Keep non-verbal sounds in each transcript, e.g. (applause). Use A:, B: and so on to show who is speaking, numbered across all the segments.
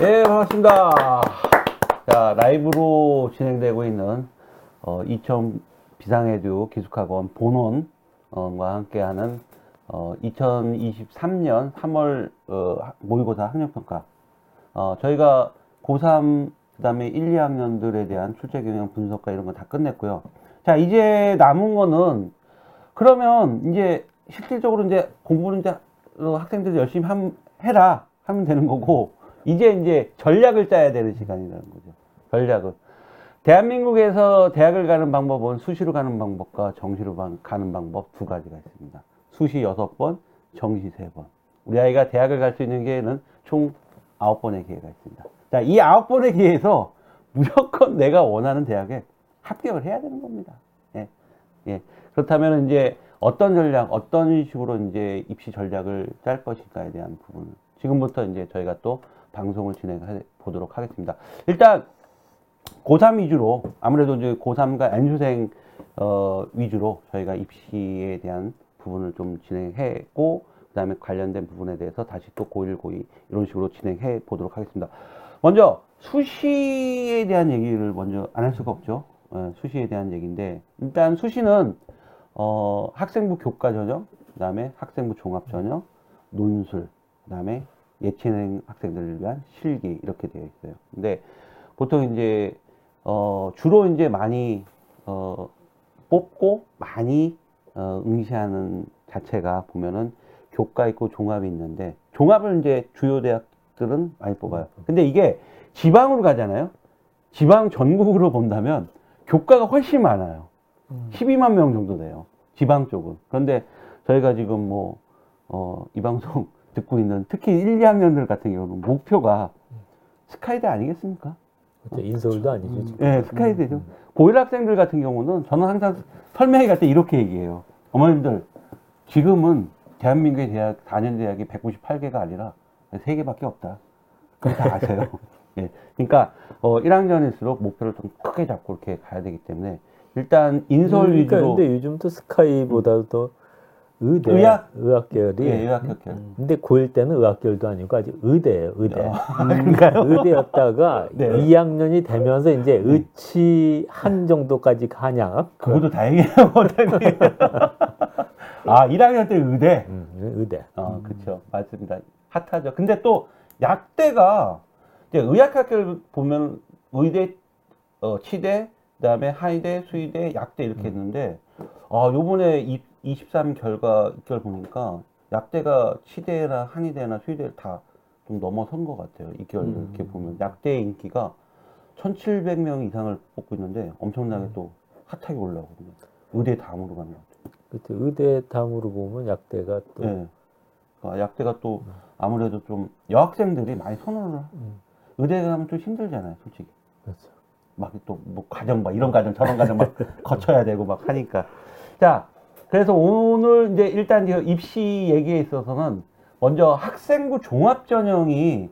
A: 네, 반갑습니다. 자, 라이브로 진행되고 있는 어, 이천 비상에듀 기숙학원 본원과 함께하는 어, 2023년 3월 어, 모의고사 학력평가. 어, 저희가 고3 그 다음에 1, 2학년들에 대한 출제 경향 분석과 이런 거 다 끝냈고요. 자, 이제 남은 거는 그러면 이제 실질적으로 이제 공부는 이제 어, 학생들이 열심히 함, 해라 하면 되는 거고 이제 이제 전략을 짜야 되는 시간이라는 거죠. 전략을. 대한민국에서 대학을 가는 방법은 수시로 가는 방법과 정시로 가는 방법 두 가지가 있습니다. 수시 여섯 번, 정시 세 번. 우리 아이가 대학을 갈 수 있는 기회는 총 아홉 번의 기회가 있습니다. 자, 이 아홉 번의 기회에서 (laughs) 무조건 내가 원하는 대학에 합격을 해야 되는 겁니다. 예. 예. 그렇다면 이제 어떤 전략, 어떤 식으로 이제 입시 전략을 짤 것인가에 대한 부분을 지금부터 이제 저희가 또 방송을 진행해 보도록 하겠습니다. 일단 고3 위주로 아무래도 이제 고3과 N수생 어, 위주로 저희가 입시에 대한 부분을 좀 진행했고 그다음에 관련된 부분에 대해서 다시 또 고1, 고2 이런 식으로 진행해 보도록 하겠습니다. 먼저 수시에 대한 얘기를 먼저 안 할 수가 없죠. 어, 수시에 대한 얘기인데 일단 수시는 어, 학생부 교과 전형, 그다음에 학생부 종합 전형, 논술, 그다음에 예체능 학생들을 위한 실기 이렇게 되어 있어요. 근데 보통 이제 어, 주로 이제 많이 어, 뽑고 많이 어, 응시하는 자체가 보면은 교과 있고 종합이 있는데 종합을 이제 주요 대학들은 많이 뽑아요. 근데 이게 지방으로 가잖아요. 지방 전국으로 본다면 교과가 훨씬 많아요. 12만 명 정도 돼요. 지방 쪽은. 그런데 저희가 지금 뭐, 어, 이 방송 듣고 있는 특히 1, 2학년들 같은 경우는 목표가 스카이대 아니겠습니까?
B: 그렇죠. 인서울도 아니죠. 지금.
A: 네, 스카이대죠. 고1 학생들 같은 경우는 저는 항상 설명회 갈 때 이렇게 얘기해요. 어머님들, 지금은 대한민국의 대학, 4년 대학이 198개가 아니라 3개밖에 없다. 그럼 다 아세요. (laughs) 예. 그러니까, 어, 1학년일수록 목표를 좀 크게 잡고 이렇게 가야 되기 때문에 일단 인서울
B: 그러니까
A: 위주로
B: 근데 요즘 또 스카이보다 도 의대,
A: 의학?
B: 의학 계열이
A: 예, 의학학교.
B: 근데 고1 때는 의학 계열도 아니고 아직 의대예요, 의대.
A: 아, 그런가요? (laughs)
B: 의대였다가
A: 네.
B: 2학년이 되면서 이제 의치 한 정도까지 가냐?
A: 그것도 다행이에요, 원장님. (laughs) 아, 1학년 때 의대.
B: 음, 의대.
A: 어, 그쵸. 맞습니다. 핫하죠. 근데 또 약대가 이제 의학학교를 보면 의대, 어, 치대, 그다음에 하이대, 수의대, 약대 이렇게 있는데 아, 요번에 23 결과 결 보니까 약대가 치대나 한의대나 수의대를 다 좀 넘어선 것 같아요. 이결
B: 음.
A: 이렇게 보면 약대의 인기가 1,700명 이상을 뽑고 있는데 엄청나게 또 핫하게 올라오거든요. 의대 다음으로 가는 것 같아요.
B: 그때 의대 다음으로 보면 약대가 또
A: 네. 그러니까 약대가 또 아무래도 좀 여학생들이 많이 선호를 하-
B: 음,
A: 의대 가면 좀 힘들잖아요, 솔직히.
B: 그렇죠.
A: 막또뭐 과정 막 이런 과정 저런 과정 막 (laughs) 거쳐야 되고 막 하니까. 자, 그래서 오늘 이제 일단 이 입시 얘기에 있어서는 먼저 학생부 종합 전형이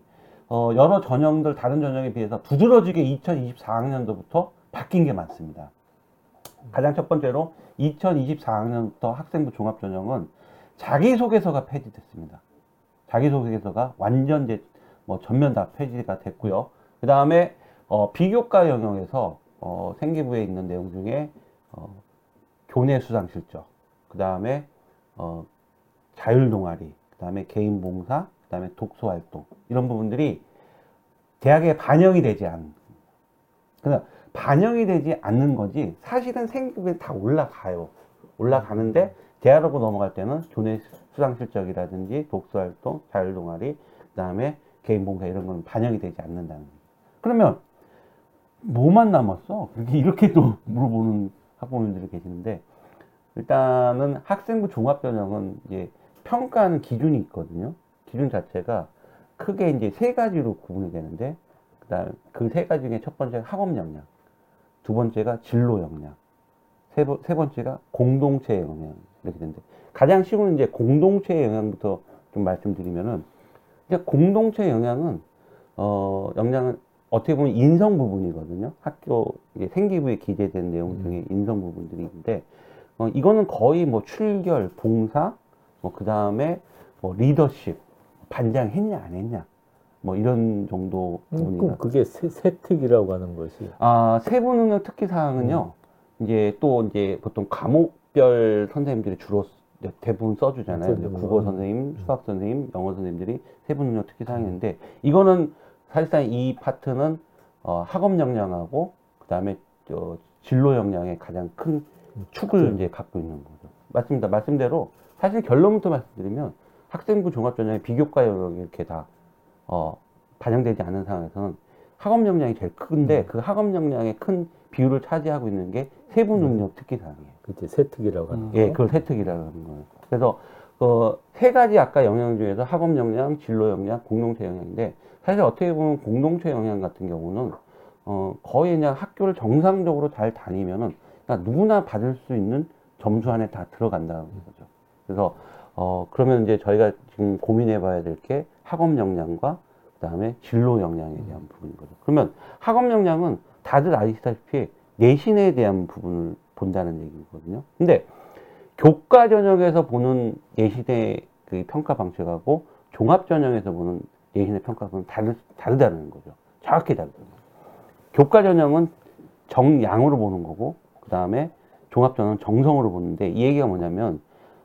A: 어 여러 전형들 다른 전형에 비해서 두드러지게 2024학년도부터 바뀐 게 많습니다. 가장 첫 번째로 2024학년부터 학생부 종합 전형은 자기소개서가 폐지됐습니다. 자기소개서가 완전 이제 뭐 전면 다 폐지가 됐고요. 그 다음에 어, 비교과 영역에서 어, 생기부에 있는 내용 중에 어, 교내 수상 실적, 그 다음에 어, 자율 동아리, 그 다음에 개인 봉사, 그 다음에 독서 활동 이런 부분들이 대학에 반영이 되지 않는. 그냥 반영이 되지 않는 거지 사실은 생기부에 다 올라가요. 올라가는데 대학으로 넘어갈 때는 교내 수상 실적이라든지 독서 활동, 자율 동아리, 그 다음에 개인 봉사 이런 건 반영이 되지 않는다는 거예요. 그러면 뭐만 남았어? (laughs) 이렇게 또 물어보는 학부모님들이 계시는데 일단은 학생부 종합전형은 이제 평가하는 기준이 있거든요. 기준 자체가 크게 이제 세 가지로 구분이 되는데 그다음 그 세 가지 중에 첫 번째가 학업 역량, 두 번째가 진로 역량, 세, 번- 세 번째가 공동체 영향 이렇게 되는데 가장 쉬운 이제 공동체 영향부터 좀 말씀드리면은 이제 공동체 영향은 어 역량은 어떻게 보면 인성 부분이거든요. 학교 생기부에 기재된 내용 중에 인성 부분들이 있는데 어 이거는 거의 뭐 출결, 봉사, 뭐 그 다음에 뭐 리더십, 반장 했냐 안 했냐 뭐 이런 정도
B: 음,
A: 부분이
B: 그럼 그게 세, 세특이라고 하는 것이
A: 아, 세부 능력 특기 사항은요. 이제 또 이제 보통 과목별 선생님들이 주로 대- 대부분 써주잖아요.
B: 써주는
A: 국어
B: 거.
A: 선생님, 수학 선생님, 영어 선생님들이 세부 능력 특기 사항인데 이거는 사실상 이 파트는 어, 학업 역량하고 그 다음에 저 진로 역량의 가장 큰 축을
B: 축들.
A: 이제 갖고 있는 거죠. 맞습니다. 말씀대로 사실 결론부터 말씀드리면 학생부 종합전형의 비교과 영역이 이렇게 다 어, 반영되지 않은 상황에서는 학업 역량이 제일 큰데 그 학업 역량의 큰 비율을 차지하고 있는 게 세부 능력 특기 사항이에요.
B: 그치 세특이라고 하는 거.
A: 예, 그걸 세특이라고 하는 거예요. 그래서 그세 가지 아까 영역 중에서 학업 역량, 진로 역량, 공동체 영향인데 사실 어떻게 보면 공동체 영향 같은 경우는 어 거의 그냥 학교를 정상적으로 잘 다니면은 그냥 누구나 받을 수 있는 점수 안에 다 들어간다는 거죠. 그래서 어 그러면 이제 저희가 지금 고민해봐야 될 게 학업 역량과 그다음에 진로 역량에 대한 부분인 거죠. 그러면 학업 역량은 다들 아시다시피 내신에 대한 부분을 본다는 얘기거든요. 근데 교과 전형에서 보는 내신의 그 평가 방식하고 종합 전형에서 보는 내신의 평가 방식은 다르, 다르다는 거죠. 정확히 다르다는 거죠. 교과 전형은 정량으로 보는 거고, 그 다음에 종합 전형은 정성으로 보는데, 이 얘기가 뭐냐면,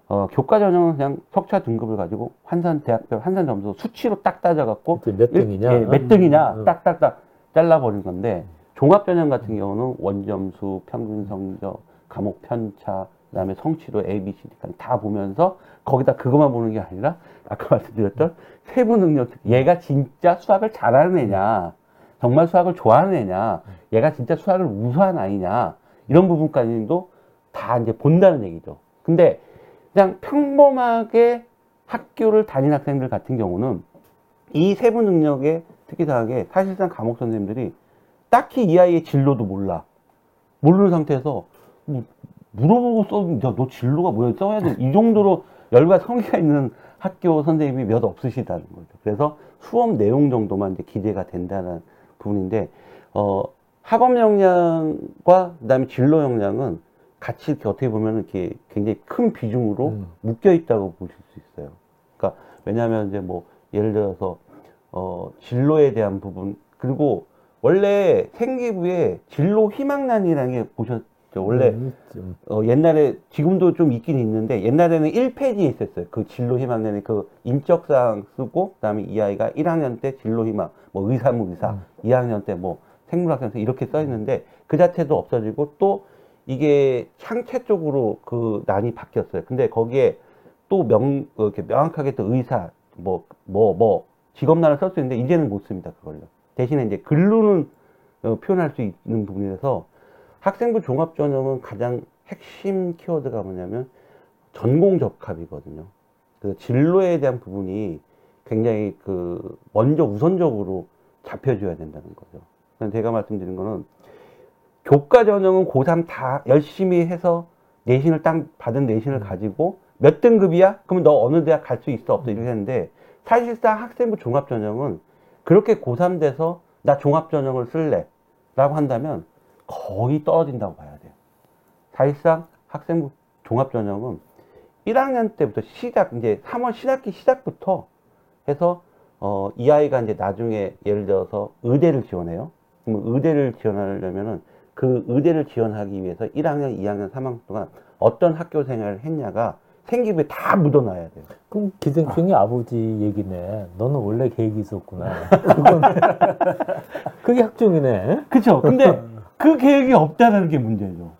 A: 어, 교과 전형은 그냥 석차 등급을 가지고 환산 대학별 환산 점수 수치로 딱 따져갖고
B: 몇
A: 일-
B: 등이냐?
A: 예, 몇 등이냐
B: 음.
A: 딱딱딱 잘라버린 건데 종합 전형 같은 경우는 원점수, 평균 성적, 과목 편차, 그다음에 성취도 A, B, C, D까지 다 보면서 거기다 그것만 보는 게 아니라 아까 (laughs) 말씀드렸던 세부 능력, 얘가 진짜 수학을 잘하는 애냐, 정말 수학을 좋아하는 애냐, 얘가 진짜 수학을 우수한 아이냐 이런 부분까지도 다 이제 본다는 얘기죠. 근데 그냥 평범하게 학교를 다닌 학생들 같은 경우는 이 세부 능력의 특기사항에 사실상 과목 선생님들이 딱히 이 아이의 진로도 몰라. 모르는 상태에서 뭐 물어보고 써, 야, 너 진로가 뭐야? 써야 돼. 이 정도로 열과 성의가 있는 학교 선생님이 몇 없으시다는 거죠. 그래서 수업 내용 정도만 이제 기대가 된다는 부분인데, 어, 학업 역량과 그다음에 진로 역량은 같이 이렇게 어떻게 보면 이렇게 굉장히 큰 비중으로
B: 음.
A: 묶여 있다고 보실 수 있어요. 그러니까 왜냐하면 이제 뭐 예를 들어서 어 진로에 대한 부분 그리고 원래 생기부에 진로 희망란이라는 게 보셨죠? 원래
B: 음,
A: 좀어 옛날에 지금도 좀 있긴 있는데 옛날에는 1페이지에 있었어요. 그 진로 희망란에 그 인적사항 쓰고 그다음에 이 아이가 1학년 때 진로 희망 뭐 의사무 의사,
B: 음.
A: 2학년 때뭐 생물학생 이렇게 써 있는데 그 자체도 없어지고 또 이게 상체 쪽으로 그 난이 바뀌었어요. 근데 거기에 또 명, 어, 이렇게 명확하게 또 의사, 뭐, 뭐, 뭐, 직업란을 쓸 수 있는데, 이제는 못 씁니다, 그걸로. 대신에 이제 글로는 어, 표현할 수 있는 부분이라서 학생부 종합전형은 가장 핵심 키워드가 뭐냐면 전공 적합이거든요. 그래서 진로에 대한 부분이 굉장히 그, 먼저 우선적으로 잡혀줘야 된다는 거죠. 제가 말씀드린 거는 교과 전형은 고3 다 열심히 해서 내신을 딱 받은 내신을 가지고 몇 등급이야? 그러면 너 어느 대학 갈 수 있어? 없어? 이렇게 했는데 사실상 학생부 종합 전형은 그렇게 고3 돼서 나 종합 전형을 쓸래 라고 한다면 거의 떨어진다고 봐야 돼요. 사실상 학생부 종합 전형은 1학년 때부터 시작, 이제 3월 신학기 시작부터 해서 어, 이 아이가 이제 나중에 예를 들어서 의대를 지원해요. 의대를 지원하려면은 그 의대를 지원하기 위해서 1학년, 2학년, 3학년 동안 어떤 학교 생활을 했냐가 생기부에 다 묻어놔야 돼요.
B: 그럼 기생충이 아. 버지 얘기네. 너는 원래 계획이 있었구나. 그건 (laughs) 그게 학종이네.
A: 그쵸. 근데 그 계획이 없다는 게 문제죠.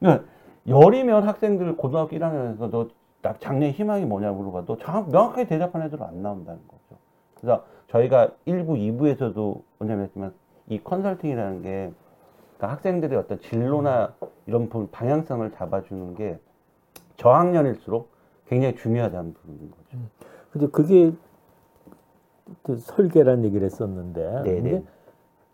A: 그러니까 열이면 학생들 고등학교 1학년에서 너 나- 장래 희망이 뭐냐 물어봐도 정확, 명확하게 대답한 애들은 안 나온다는 거죠. 그래서 저희가 1부, 2부에서도 언급했지만 이 컨설팅이라는 게 그러니까 학생들의 어떤 진로나 이런 부- 방향성을 잡아주는 게 저학년일수록 굉장히 중요하다는 부분인 거죠.
B: 근데 그게 또 설계란 얘기를 했었는데
A: 네네.
B: 근데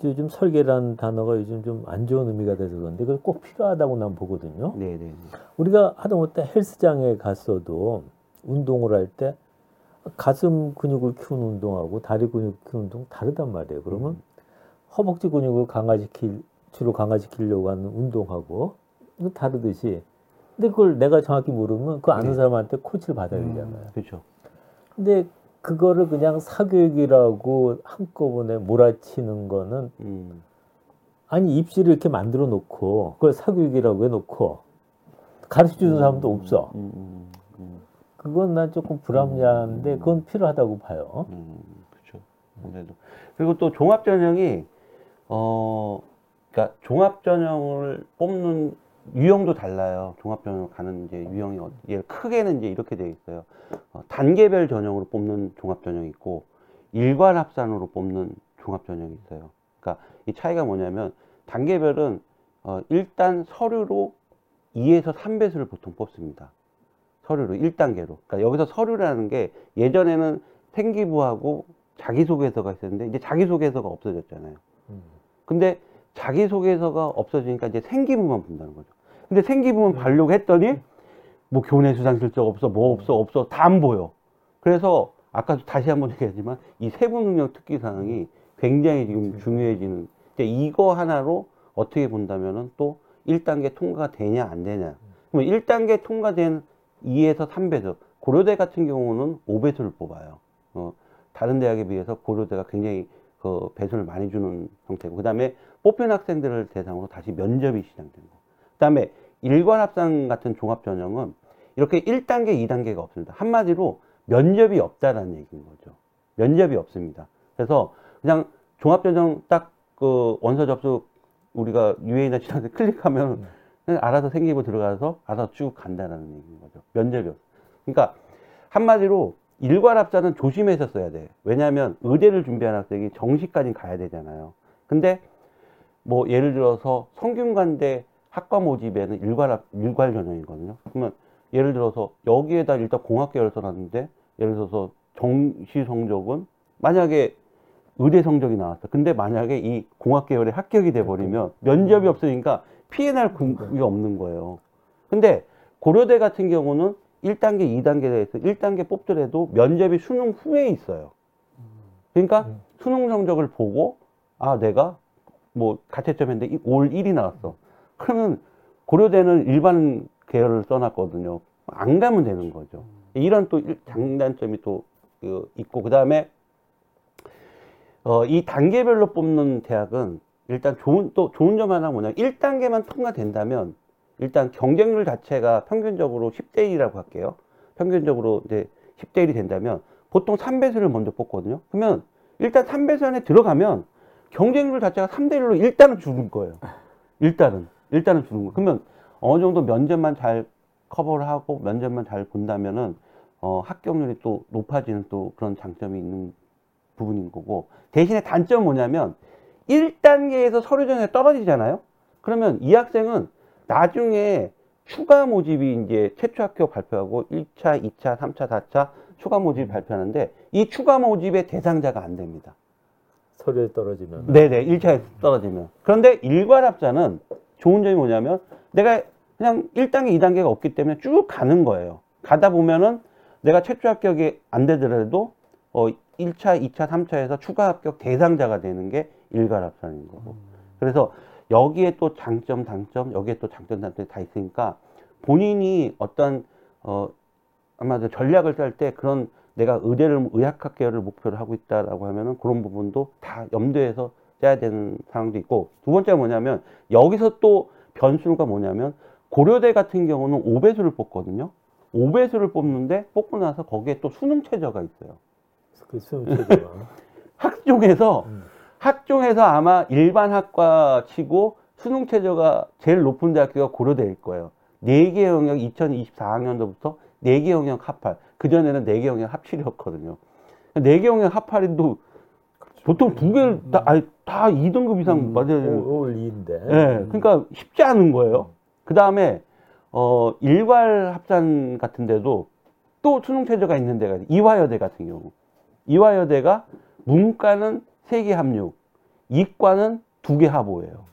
B: 요즘 설계라는 단어가 요즘 좀 안 좋은 의미가 돼서 그런데 그게 꼭 필요하다고 난 보거든요.
A: 네네.
B: 우리가 하다못해 헬스장에 갔어도 운동을 할 때 가슴 근육을 키우는 운동하고 다리 근육 키우는 운동 다르단 말이에요. 그러면 허벅지 근육을 강화시킬 주로 강화시키려고 하는 운동하고 이거 다르듯이 근데 그걸 내가 정확히 모르면 그 아는
A: 네.
B: 사람한테 코치를 받아야 되잖아요.
A: 그렇죠.
B: 근데 그거를 그냥 사교육이라고 한꺼번에 몰아치는 거는
A: 음.
B: 아니 입시를 이렇게 만들어 놓고 그걸 사교육이라고 해놓고 가르쳐 주는 사람도 없어.
A: 음, 음, 음,
B: 그건 난 조금 불합리한데 그건 필요하다고 봐요.
A: 음, 그렇죠. 아무래도 그리고 또 종합 전형이 어, 그러니까 종합 전형을 뽑는 유형도 달라요. 종합 전형 가는 이제 유형이 어- 예, 크게는 이제 이렇게 되어 있어요. 어, 단계별 전형으로 뽑는 종합 전형이 있고 일괄 합산으로 뽑는 종합 전형이 있어요. 그러니까 이 차이가 뭐냐면 단계별은 어, 일단 서류로 2에서 3배수를 보통 뽑습니다. 서류로 1단계로. 그러니까 여기서 서류라는 게 예전에는 생기부하고 자기소개서가 있었는데 이제 자기소개서가 없어졌잖아요.
B: 음.
A: 근데 자기소개서가 없어지니까 이제 생기부만 본다는 거죠. 근데 생기부만 보려고 했더니 뭐 교내 수상 실적 없어, 뭐 없어, 없어, 다 안 보여. 그래서 아까도 다시 한번 얘기하지만 이 세부 능력 특기 사항이 굉장히 지금 중요해지는. 이제 이거 하나로 어떻게 본다면은 또 1단계 통과가 되냐 안 되냐. 그러면 1단계 통과된 2에서 3배수. 고려대 같은 경우는 5배수를 뽑아요. 어, 다른 대학에 비해서 고려대가 굉장히 그 배수를 많이 주는 형태고 그다음에 뽑힌 학생들을 대상으로 다시 면접이 시작된 거. 그다음에 일괄 합산 같은 종합 전형은 이렇게 1단계, 2단계가 없습니다. 한마디로 면접이 없다라는 얘기인 거죠. 면접이 없습니다. 그래서 그냥 종합 전형 딱 그 원서 접수 우리가 유해이나 지나서 클릭하면 그냥 알아서 생기고 들어가서 알아서 쭉 간다라는 얘기인 거죠. 면접이 없. 그러니까 한마디로 일괄 합산은 조심해서 써야 돼. 왜냐하면 의대를 준비하는 학생이 정시까지 가야 되잖아요. 근데 뭐 예를 들어서 성균관대 학과 모집에는 일괄 합- 일괄 전형이거든요. 그러면 예를 들어서 여기에다 일단 공학계열 써놨는데 예를 들어서 정시 성적은 만약에 의대 성적이 나왔어. 근데 만약에 이 공학계열에 합격이 돼버리면 면접이 없으니까 피해날 근거가 없는 거예요. 근데 고려대 같은 경우는 1단계, 2단계에서 1단계 뽑더라도 면접이 수능 후에 있어요. 그러니까 수능 성적을 보고 아 내가 뭐 가채점인데 올 1이 나왔어. 그러면 고려대는 일반 계열을 써놨거든요. 안 가면 되는 거죠. 이런 또 일- 장단점이 또 어, 있고 그 다음에 어, 이 단계별로 뽑는 대학은 일단 좋은 또 좋은 점 하나 뭐냐 1단계만 통과된다면 일단 경쟁률 자체가 평균적으로 10대 1이라고 할게요. 평균적으로 이제 10대 1이 된다면 보통 3배수를 먼저 뽑거든요. 그러면 일단 3배수 안에 들어가면 경쟁률 자체가 3대 1로 일단은 주는 거예요. 일단은 일단은 주는 거. 그러면 어느 정도 면접만 잘 커버를 하고 면접만 잘 본다면은 어, 합격률이 또 높아지는 또 그런 장점이 있는 부분인 거고 대신에 단점은 뭐냐면 1단계에서 서류 전형에 떨어지잖아요. 그러면 이 학생은 나중에 추가 모집이 이제 최초 합격 발표하고 1차, 2차, 3차, 4차 추가 모집 발표하는데 이 추가 모집의 대상자가 안 됩니다.
B: 서류에 떨어지면
A: 네네, 1차에 떨어지면. 그런데 일괄합자는 좋은 점이 뭐냐면 내가 그냥 1단계, 2단계가 없기 때문에 쭉 가는 거예요. 가다 보면은 내가 최초 합격이 안 되더라도 어, 1차, 2차, 3차에서 추가 합격 대상자가 되는 게 일괄합산인 거고. 그래서 여기에 또 장점, 단점, 여기에 또 장점, 단점이 다 있으니까 본인이 어떤 어, 아마도 전략을 짤 때 그런 내가 의대를 의학학 계열을 목표로 하고 있다라고 하면은 그런 부분도 다 염두에서 짜야 되는 상황도 있고 두 번째가 뭐냐면 여기서 또 변수가 뭐냐면 고려대 같은 경우는 5배수를 뽑거든요. 5배수를 뽑는데 뽑고 나서 거기에 또 수능 최저가 있어요.
B: 그 수능 체제가 (laughs)
A: 학종에서
B: 음.
A: 학종에서 아마 일반 학과 치고 수능 최저가 제일 높은 대학교가 고려대일 거예요. 4개 영역 2024학년도부터 4개 영역 합할. 그전에는 4개 영역 합칠이었거든요. 4개 영역 합할인도 보통 두 개를 다, 아니, 다 2등급 이상 맞아야 되는
B: 올 2인데
A: 예, 그러니까 쉽지 않은 거예요. 그 다음에, 어, 일괄 합산 같은 데도 또 수능 최저가 있는 데가, 있어요. 이화여대 같은 경우. 이화여대가 문과는 세 개 합육, 이과는 두 개 합오예요.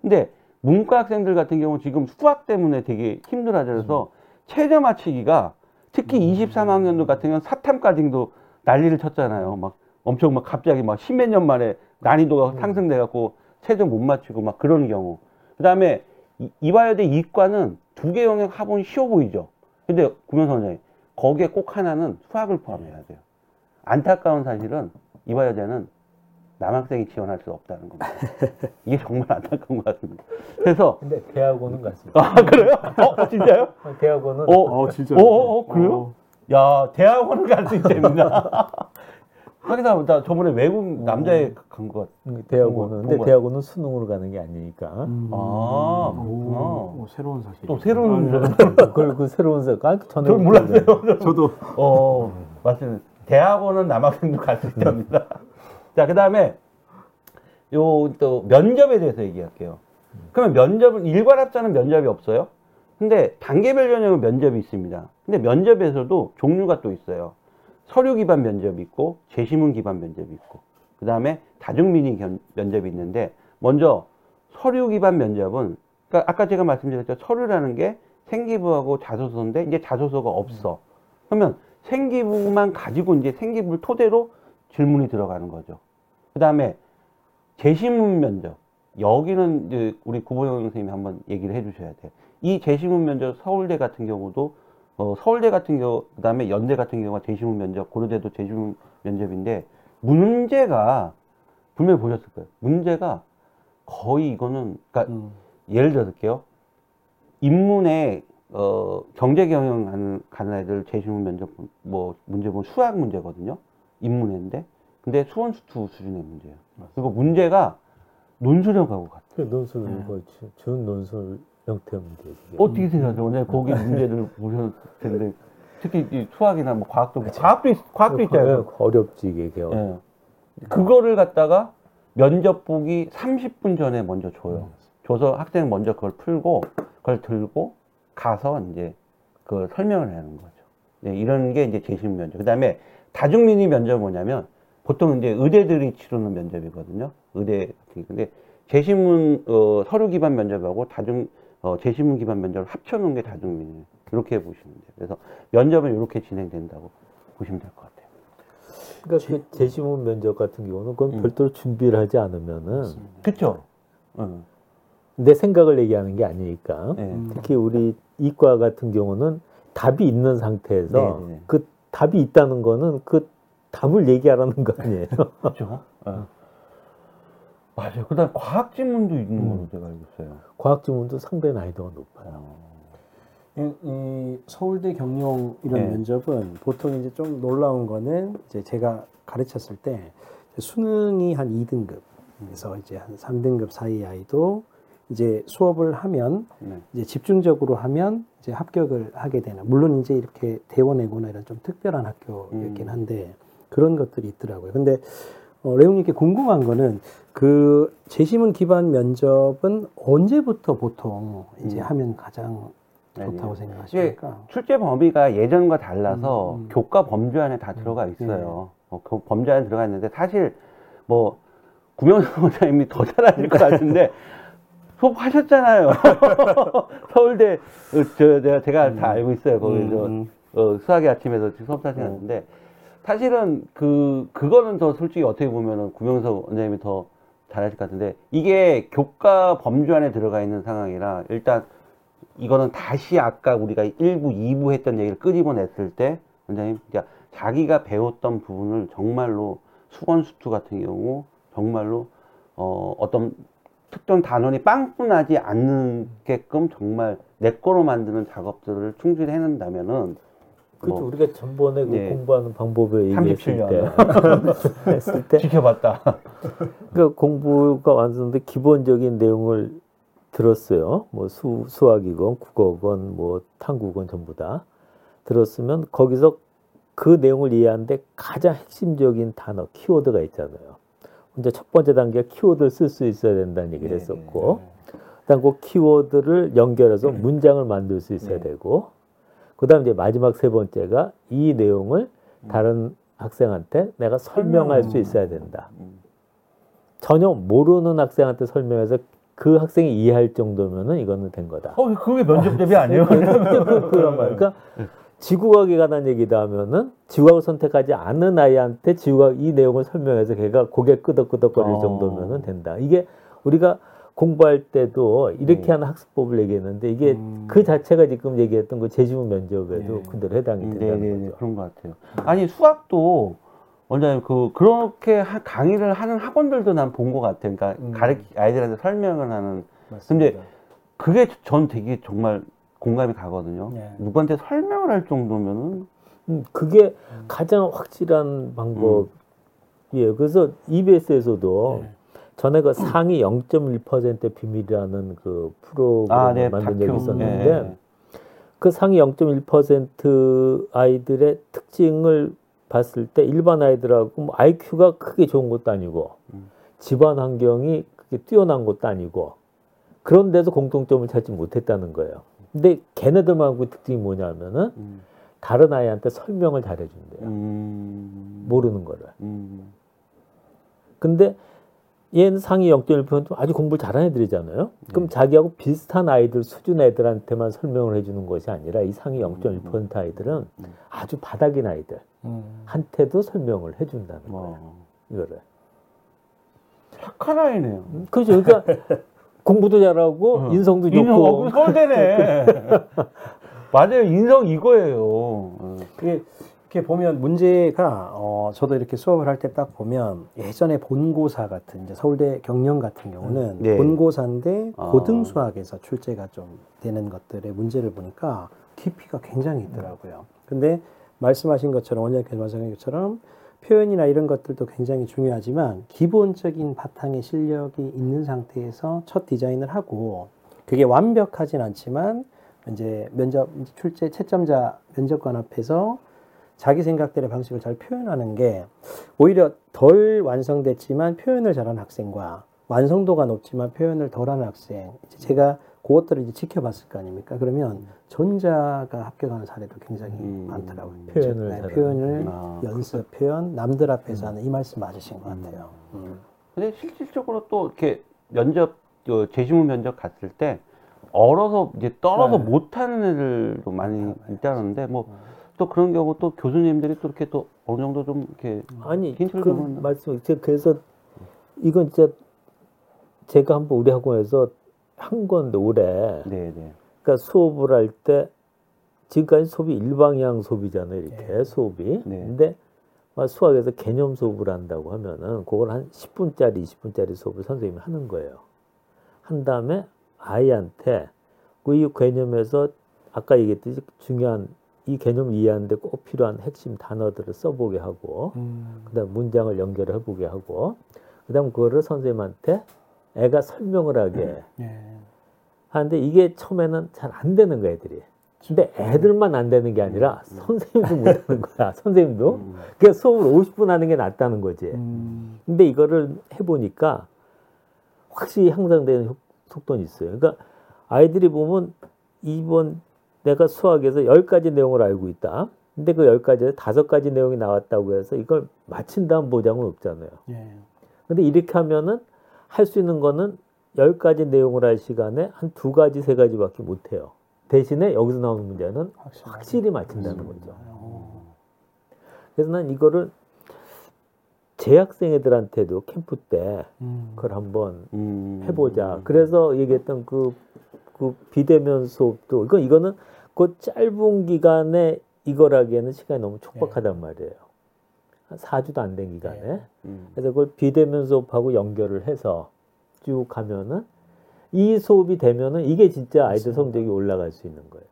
A: 근데 문과 학생들 같은 경우 지금 수학 때문에 되게 힘들어 하셔서 최저 맞추기가 특히 23학년도 같은 경우는 사탐까지도 난리를 쳤잖아요. 막 엄청 막 갑자기 막 십몇 년 만에 난이도가 상승돼 갖고 최저 못 맞추고 막 그런 경우. 그다음에 이- 이화여대 이과는 두 개 영역 합은 쉬워 보이죠. 근데 구면 선생님 거기에 꼭 하나는 수학을 포함해야 돼요. 안타까운 사실은 이화여대는 남학생이 지원할 수 없다는 겁니다. 이게 정말 안타까운 것 같습니다. 그래서
B: 근데 대학원은 갔습니다.
A: 아 그래요? 어 진짜요?
B: 대학원은
A: 어,
C: 어 진짜.
A: 어, 어, 어, 그래요? 야 대학원은 갈 수 있답니다. (laughs) 하기사 나 저번에 외국 남자애 간것 같아.
B: 대학원은 근데. 대학원은 수능으로 가는 게 아니니까.
C: 음.
A: 아,
C: 오,
A: 그렇구나.
C: 오, 새로운 사실.
A: 또 새로운
C: 아, (laughs)
B: 그걸 그 새로운 세 아, 전에
A: 저 몰랐어요.
C: 저도
A: 어, 맞습니다. 대학원은 남학생도 갈 수 있답니다. (laughs) 자, 그 다음에 요 또 면접에 대해서 얘기할게요. 그러면 면접은 일괄 합자는 면접이 없어요? 근데 단계별 전형은 면접이 있습니다. 근데 면접에서도 종류가 또 있어요. 서류 기반 면접이 있고 제시문 기반 면접이 있고 그 다음에 다중민의 견- 면접이 있는데 먼저 서류 기반 면접은 그러니까 아까 제가 말씀드렸죠 서류라는 게 생기부하고 자소서인데 이제 자소서가 없어 그러면 생기부만 가지고 이제 생기부를 토대로 질문이 들어가는 거죠 그 다음에 제시문 면접 여기는 이제 우리 구보영 선생님이 한번 얘기를 해주셔야 돼. 이 제시문 면접 서울대 같은 경우도 어, 서울대 같은 경우 그 다음에 연대 같은 경우가 제시문 면접 고려대도 제시문 면접인데 문제가 분명히 보셨을 거예요. 문제가 거의 이거는 그러니까
C: 음.
A: 예를 들어볼게요. 인문에 어, 경제 경영 하는 가는 애들 제시문 면접 뭐 문제 보면 수학 문제거든요. 인문인데 근데 수원 수투 수준의 문제예요. 그리고 문제가 논술형하고 같아.
B: 그 논술
A: 네.
B: 그 주- 준 논술 형태 문제.
A: 어떻게 생각하세요? 오늘 거기 문제들 (laughs) 보셨을 텐데 특히 이 수학이나 뭐 과학도 과학도 있, 과학도 있잖아요.
B: 그 어렵지 이게.
A: 예. 그거를 갖다가 면접 보기 30분 전에 먼저 줘요. 줘서 학생 먼저 그걸 풀고 그걸 들고 가서 이제 그 설명을 하는 거죠. 네, 이런 게 이제 재심 면접. 그 다음에 다중민의 면접은 뭐냐면 보통 이제 의대들이 치르는 면접이거든요. 의대 같은 게. 근데 재심문 어, 서류 기반 면접하고 다중 어, 재심문 기반 면접을 합쳐놓은 게 다중민의. 이렇게 보시면 돼요. 그래서 면접은 이렇게 진행된다고 보시면 될 것 같아요.
B: 그러니까 그 제시문 면접 같은 경우는 그건
A: 음.
B: 별도로 준비를 하지 않으면은
A: 그렇죠. 응.
B: 내 생각을 얘기하는 게 아니니까.
A: 네.
C: 음.
B: 특히 우리 이과 같은 경우는 답이 있는 상태에서
A: 네, 네.
B: 그 답이 있다는 거는 그 답을 얘기하라는 거 아니에요. (laughs)
A: 그렇죠. 예. 맞아요. 그다음 과학 지문도 있는
B: 음.
A: 걸로 제가 알고 있어요.
B: 과학 지문도 상당히 난이도가 높아요.
C: 이, 이 서울대 경영 이런
A: 네.
C: 면접은 보통 이제 좀 놀라운 거는 이제 제가 가르쳤을 때 수능이 한 2등급 그래서 이제 한 3등급 사이 아이도 이제 수업을 하면
A: 네.
C: 이제 집중적으로 하면 이제 합격을 하게 되는 물론 이제 이렇게 대원외고나 이런 좀 특별한 학교이긴
A: 음.
C: 한데 그런 것들이 있더라고요. 근데 어, 레오님께 궁금한 거는 그 재심은 기반 면접은 언제부터 보통 이제
A: 음.
C: 하면 가장. 좋다고 생각하십니까?
A: 출제 범위가 예전과 달라서
C: 음, 음.
A: 교과 범주 안에 다 들어가 있어요. 어, 그 범주 안에 들어가 있는데 사실 뭐 구명수 (laughs) 원장님이 더 잘하실 것 같은데 (laughs) 수업하셨잖아요. (laughs) 서울대 어, 저 제가, 제가 다 알고 있어요. 거기서
C: 음,
A: 어, 수학의 아침에서 수업 사시는데 사실은 그 그거는 더 솔직히 어떻게 보면은 구명석 원장님이 더 잘하실 것 같은데 이게 교과 범주 안에 들어가 있는 상황이라 일단 이거는 다시 아까 우리가 1부, 2부 했던 얘기를 끄집어냈을 때 원장님 그러니까 자기가 배웠던 부분을 정말로 수건수투 같은 경우 정말로 어, 어떤 특정 단원이 빵꾸나지 않게끔 정말 내 거로 만드는 작업들을 충실히 해낸다면은
B: 그렇죠.
A: 뭐
B: 우리가 전번에 그
A: 네.
B: 공부하는 방법에 얘기했을 37때
A: 년. (laughs)
B: 했을 때
A: 지켜봤다.
B: 그러니까 공부가 완성돼 기본적인 내용을 들었어요. 뭐 수, 수학이건 국어건 뭐 탐구건 전부 다 들었으면 거기서 그 내용을 이해하는데 가장 핵심적인 단어 키워드가 있잖아요. 먼저 첫 번째 단계가 키워드를 쓸 수 있어야 된다는
A: 네,
B: 얘기를 했었고 그다음 그 키워드를 연결해서 문장을 만들 수 있어야
A: 네.
B: 되고 그다음 이제 마지막 세 번째가 이 내용을 다른 학생한테 내가 설명할 수 있어야 된다.
A: 음.
B: 전혀 모르는 학생한테 설명해서 그 학생이 이해할 정도면은 이거는 된 거다.
A: 어, 그게 면접 대비 아니에요? (laughs)
B: 그, 말. 그러니까 지구과학에 관한 얘기다 하면은 지구학을 선택하지 않은 아이한테 지구과학 이 내용을 설명해서 걔가 고개 끄덕끄덕거릴
A: 어.
B: 정도면은 된다. 이게 우리가 공부할 때도 이렇게
A: 네.
B: 하는 학습법을 얘기했는데 이게
C: 음.
B: 그 자체가 지금 얘기했던 그 재지문 면접에도
C: 네.
B: 그대로 해당이
A: 음,
B: 된다는
A: 네네네
B: 거죠.
A: 그런 것 같아요. 아니 수학도 원장님 그 그렇게 하- 강의를 하는 학원들도 난 본 것 같아요. 그러니까
C: 음.
A: 가르 아이들한테 설명을 하는
C: 맞습니다.
A: 근데 그게 전 되게 정말 공감이 가거든요.
C: 네.
A: 누구한테 설명을 할 정도면은
B: 음, 그게 가장 확실한 방법이에요. 그래서 EBS에서도
C: 네.
B: 전에 그 상위 0.1% 비밀이라는 그 프로그램을
A: 아, 네,
B: 만든. 적이 있었는데
A: 네.
B: 그 상위 0.1% 아이들의 특징을 봤을 때 일반 아이들하고 뭐 IQ가 크게 좋은 것도 아니고
A: 음.
B: 집안 환경이 크게 뛰어난 것도 아니고 그런데도 공통점을 찾지 못했다는 거예요. 근데 걔네들만 그 특징이 뭐냐면은
A: 음.
B: 다른 아이한테 설명을 잘해준대요.
A: 음.
B: 모르는 거를.
A: 음.
B: 근데 얘는 상위 0.1% 아주 공부를 잘하는 애들이잖아요. 그럼 자기하고 비슷한 아이들 수준 애들한테만 설명을 해주는 것이 아니라 이 상위 0.1% 아이들은
A: 음.
B: 아주 바닥인 아이들
C: 음.
B: 한테도 설명을 해준다는 거예요.
A: 와.
B: 이거를.
A: 착한 아이네요.
B: 음, 그렇죠. 그러니까 (laughs) 공부도 잘하고
A: 어.
B: 인성도
A: 인성
B: 좋고
A: 없고 서울대네. 맞아요. 인성 이거예요. 어.
C: 이게 이렇게 보면 문제가 어 저도 이렇게 수업을 할 때 딱 보면 예전에 본고사 같은 이제 서울대 경영 같은 경우는
A: 네.
C: 본고사인데
A: 아.
C: 고등 수학에서 출제가 좀 되는 것들의 문제를 보니까 깊이가 굉장히 있더라고요. 근데 말씀하신 것처럼 원장님께서 말씀하신 것처럼 표현이나 이런 것들도 굉장히 중요하지만 기본적인 바탕의 실력이 있는 상태에서 첫 디자인을 하고 그게 완벽하진 않지만 이제 면접 출제 채점자 면접관 앞에서 자기 생각대로 방식을 잘 표현하는 게 오히려 덜 완성됐지만 표현을 잘하는 학생과 완성도가 높지만 표현을 덜하는 학생 이제 제가 그것들을 이제 지켜봤을 거 아닙니까? 그러면 전자가 합격하는 사례도 굉장히
A: 음.
C: 많더라고요.
B: 표현을
C: 네. 표현을
A: 아,
C: 연습 표현 남들 앞에서 하는 이 말씀 맞으신 것 같아요. 음.
A: 근데 실질적으로 또 이렇게 면접 어, 재시문 면접 갔을 때 얼어서 이제 떨어서
C: 네.
A: 못하는 애들도 많이
C: 네.
A: 있다는데 뭐 또 그런 경우 또 교수님들이 또 이렇게 또 어느 정도 좀 이렇게
B: 아니
A: 힌트를
B: 그
A: 주면
B: 말씀 제가 그래서 이건 진짜 제가 한번 우리 학원에서 한 건데 올해
A: 네네
B: 그러니까 수업을 할 때 지금까지 수업이 일방향 수업이잖아요 이렇게
C: 네.
B: 수업이
A: 네.
B: 근데 막 수학에서 개념 수업을 한다고 하면은 그걸 한 10분짜리 20분짜리 수업을 선생님이 하는 거예요 한 다음에 아이한테 그 이 개념에서 아까 얘기했듯이 중요한 이 개념 이해하는데 꼭 필요한 핵심 단어들을 써보게 하고
C: 음.
B: 그다음 문장을 연결해 보게 하고 그다음 그거를 선생님한테 애가 설명을 하게
C: 예.
B: 하는데 이게 처음에는 잘 안 되는 거야 애들이 근데 애들만 안 되는 게 아니라 선생님도 못 하는 거야 (laughs) 선생님도
A: 음.
B: 그러니까 수업을 50분 하는 게 낫다는 거지
C: 음.
B: 근데 이거를 해보니까 확실히 향상되는 효- 속도는 있어요 그러니까 아이들이 보면 이번 내가 수학에서 10가지 내용을 알고 있다 근데 그 10가지에 다섯 가지 내용이 나왔다고 해서 이걸 맞힌다는 보장은 없잖아요
C: 예.
B: 근데 이렇게 하면은 할 수 있는 거는 열 가지 내용을 할 시간에 한두 가지 세 가지밖에 못 해요. 대신에 여기서 나오는 문제는
C: 확실히,
B: 확실히 맞춘다는 거죠.
C: 어.
B: 그래서 난 이거를 재학생 애들한테도 캠프 때
C: 음.
B: 그걸 한번
A: 음.
B: 해보자. 그래서 얘기했던 그, 그 비대면 수업도 이건 이거는 그 짧은 기간에 이걸 하기에는 시간이 너무 촉박하단 말이에요. 한 4주도 안 된 기간에.
C: 네.
A: 음.
B: 그래서 그걸 비대면 수업하고 연결을 해서 쭉 가면은 이 수업이 되면은 이게 진짜 아이들
C: 맞습니다.
B: 성적이 올라갈 수 있는 거예요.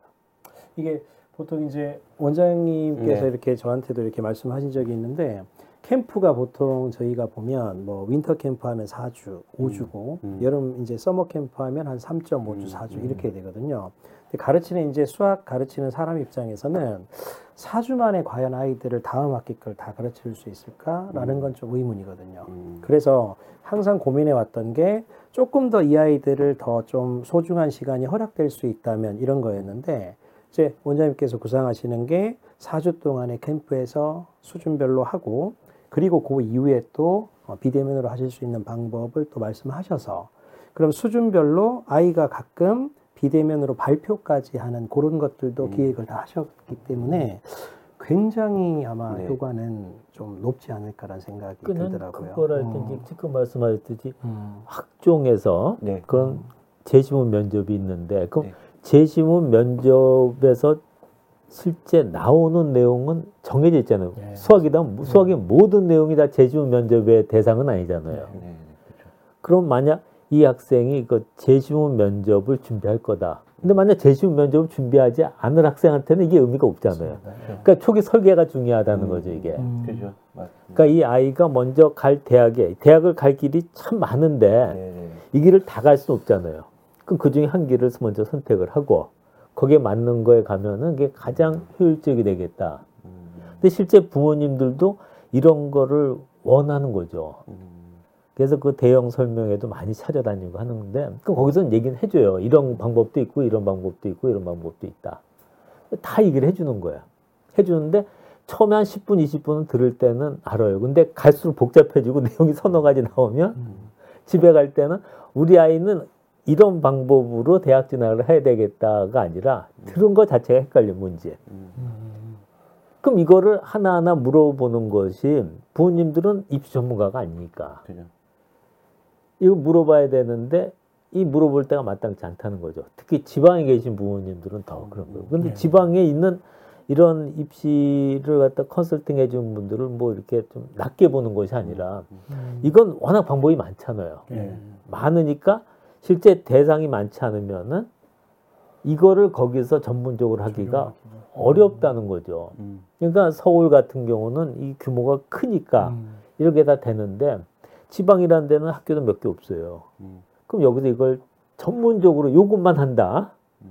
C: 이게 보통 이제 원장님께서
A: 네.
C: 이렇게 저한테도 이렇게 말씀하신 적이 있는데 캠프가 보통 저희가 보면 뭐 winter 캠프 하면 4주, 5주고
A: 음.
C: 여름 이제 summer 캠프 하면 한 3.5주,
A: 음,
C: 4주
A: 음.
C: 이렇게 되거든요. 가르치는 이제 수학 가르치는 사람 입장에서는 4주 만에 과연 아이들을 다음 학기 걸 다 가르칠 수 있을까라는
A: 음.
C: 건 좀 의문이거든요.
A: 음.
C: 그래서 항상 고민해 왔던 게 조금 더 이 아이들을 더 좀 소중한 시간이 허락될 수 있다면 이런 거였는데 이제 원장님께서 구상하시는 게 4주 동안의 캠프에서 수준별로 하고 그리고 그 이후에 또 어, 비대면으로 하실 수 있는 방법을 또 말씀하셔서 그럼 수준별로 아이가 가끔 비대면으로 발표까지 하는 그런 것들도
A: 음.
C: 기획을 다 하셨기 때문에 굉장히 아마
A: 네.
C: 효과는 좀 높지 않을까라는 생각이
B: 그는
C: 들더라고요.
B: 할때
C: 음.
B: 지금 말씀하셨듯이
C: 음.
B: 학종에서
A: 네.
B: 그런 재시문 면접이 있는데 그럼
A: 네.
B: 재시문 면접에서 실제 나오는 내용은 정해져 있잖아요.
C: 예.
B: 수학이다 수학의 모든 내용이 다 재시문 면접의 대상은 아니잖아요.
A: 네, 네, 그렇죠.
B: 그럼 만약 이 학생이 그 재시문 면접을 준비할 거다. 근데 만약 재시문 면접을 준비하지 않을 학생한테는 이게 의미가 없잖아요. 그러니까 초기 설계가 중요하다는 거죠, 이게.
C: 음.
A: 그죠. 맞습니다.
B: 그러니까 이 아이가 먼저 갈 대학에 대학을 갈 길이 참 많은데
A: 네, 네.
B: 이 길을 다 갈 수는 없잖아요. 그럼 그 중에 한 길을 먼저 선택을 하고 거기에 맞는 거에 가면은 그게 가장 효율적이 되겠다.
A: 음,
B: 근데 실제 부모님들도 이런 거를 원하는 거죠.
A: 음,
B: 그래서 그 대형 설명회도 많이 찾아다니고 하는데 그 거기서는 얘기는 해줘요. 이런 방법도 있고 이런 방법도 있고 이런 방법도 있다. 다 얘기를 해주는 거야. 해주는데 처음에 한 10분, 20분은 들을 때는 알아요. 근데 갈수록 복잡해지고 (laughs) 내용이 서너 가지 나오면
C: 음.
B: 집에 갈 때는 우리 아이는 이런 방법으로 대학 진학을 해야 되겠다가 아니라 들은 것 자체가 헷갈려 문제.
A: 음,
C: 음.
B: 그럼 이거를 하나하나 물어보는 것이 부모님들은 입시 전문가가 아니니까
A: 그죠.
B: 이거 물어봐야 되는데 이 물어볼 때가 마땅치 않다는 거죠. 특히 지방에 계신 부모님들은 더 그런 거예요. 근데
C: 네.
B: 지방에 있는 이런 입시를 갖다 컨설팅 해준 분들을 뭐 이렇게 좀 낮게 보는 것이 아니라
C: 음.
B: 이건 워낙 방법이 많잖아요.
C: 예.
B: 많으니까 실제 대상이 많지 않으면은 이거를 거기서 전문적으로 하기가 어렵다는 거죠.
A: 음,
B: 그러니까 서울 같은 경우는 이 규모가 크니까
C: 음.
B: 이렇게 다 되는데 지방이라는 데는 학교도 몇 개 없어요.
A: 음,
B: 그럼 여기서 이걸 전문적으로 요것만 한다.
A: 음.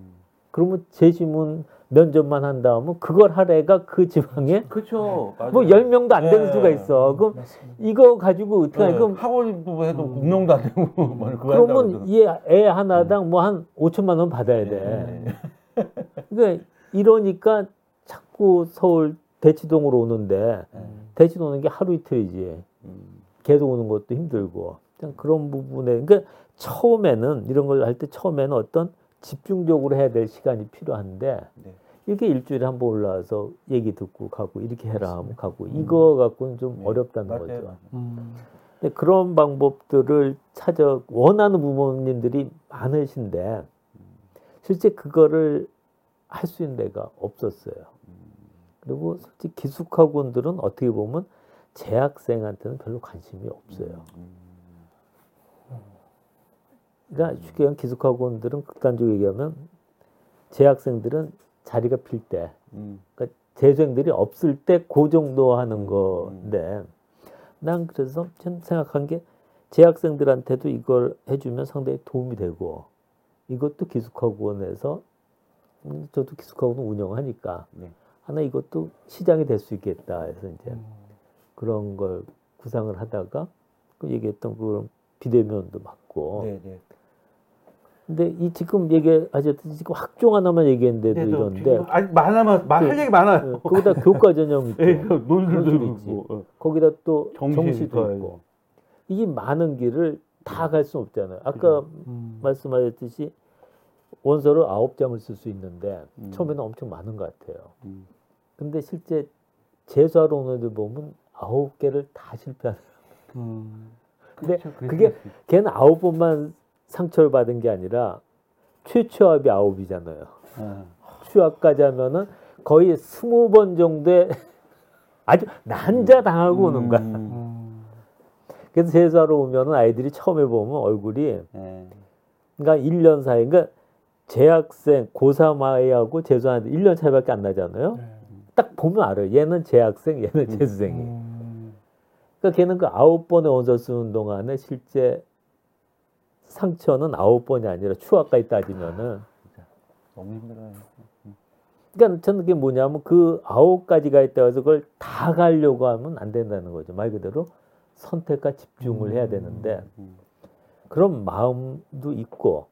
B: 그러면 재지문 면접만 한다 하면 그걸 하래가 그 지방에
A: 그렇죠.
B: 뭐 10명도 안 되는
A: 네.
B: 수가 있어. 그럼
C: 맞습니다.
B: 이거 가지고 어떻게.
A: 네,
B: 그럼
A: 학원도 해도
C: 음.
A: 운명도 안 되고 (laughs) 뭐
B: 그러면
A: 한다고
B: 얘애 하나당 뭐한 5천만 원 받아야. 돼.
A: 네.
B: 그러니까 이러니까 자꾸 서울 대치동으로 오는데
A: 네.
B: 대치동 오는 게 하루 이틀이지.
A: 음,
B: 계속 오는 것도 힘들고 그냥 그런 부분에 그러니까 처음에는 이런 걸 할 때 처음에는 어떤 집중적으로 해야 될 시간이 필요한데
A: 네.
B: 이렇게 일주일에 한 번 올라와서 얘기 듣고 가고 이렇게 해라 하면 가고 이거 갖고는 좀
A: 네.
B: 어렵다는
A: 맞아요,
B: 거죠.
C: 음.
B: 근데 그런 방법들을 찾아 원하는 부모님들이 많으신데 실제 그거를 할 수 있는 데가 없었어요. 그리고 솔직히 기숙학원들은 어떻게 보면 재학생한테는 별로 관심이 없어요.
A: 음,
B: 그러니까 쉽게 얘기하면 기숙학원들은 극단적으로 얘기하면 재학생들은 자리가 필 때,
A: 음,
B: 그러니까 재수생들이 없을 때 그 정도 하는
A: 음.
B: 건데, 난 그래서 전 생각한 게 재학생들한테도 이걸 해주면 상당히 도움이 되고, 이것도 기숙학원에서, 음, 저도 기숙학원 운영하니까,
A: 네.
B: 하나 이것도 시장이 될 수 있겠다 해서 이제
C: 음.
B: 그런 걸 구상을 하다가 그 얘기했던 그런 비대면도 맞고,
A: 네, 네.
B: 근데 이 지금 얘기하셨듯이 지금 학종 하나만 얘기했는데도
A: 네, 저
B: 이런데
A: 아직 많아만 말할
B: 그-
A: 얘기 많아요.
B: 어, 거기다 교과 전형 있고 (laughs)
A: 예, 그 논술도. 있고. 어.
B: 거기다 또
A: 정시
B: 정시도
A: 있고.
B: 있고 이 많은 길을 다 갈수 없잖아요. 아까
C: 음.
B: 말씀하셨듯이 원서를 아홉 장을 쓸 수 있는데
A: 음.
B: 처음에는 엄청 많은 것 같아요.
A: 음.
B: 근데 실제 재수하러 오는 애들 보면 아홉 개를 다 실패하는.
C: 음.
B: 근데
A: 그렇죠.
B: 그게 걔는 아홉 번만 상처를 받은 게 아니라 최초합이 아홉이잖아요.
A: 어.
B: 휴학까지 하면은 거의 스무 번 정도의 (laughs) 아주 난자 당하고 오는 거야.
A: 음,
C: 음.
B: 그래서 재수하러 오면은 아이들이 처음에 보면 얼굴이
A: 예.
B: 그러니까 1년 사이 그러니까 재학생 고3 아이하고 재수하는데 1년 차이밖에 안 나잖아요.
C: 네.
B: 딱 보면 알아요. 얘는 재학생, 얘는 재수생이.
C: 음.
B: 그러니까 걔는 그 아홉 번의 원서 쓰는 동안에 실제 상처는 아홉 번이 아니라 추가까지 따지면은
A: 너무 힘들어요.
B: 그러니까 저는 그게 뭐냐면 그 아홉 가지가 있다고 해서 그걸 다 가려고 하면 안 된다는 거죠. 말 그대로 선택과 집중을 해야 되는데
A: 음.
B: 그런 마음도 있고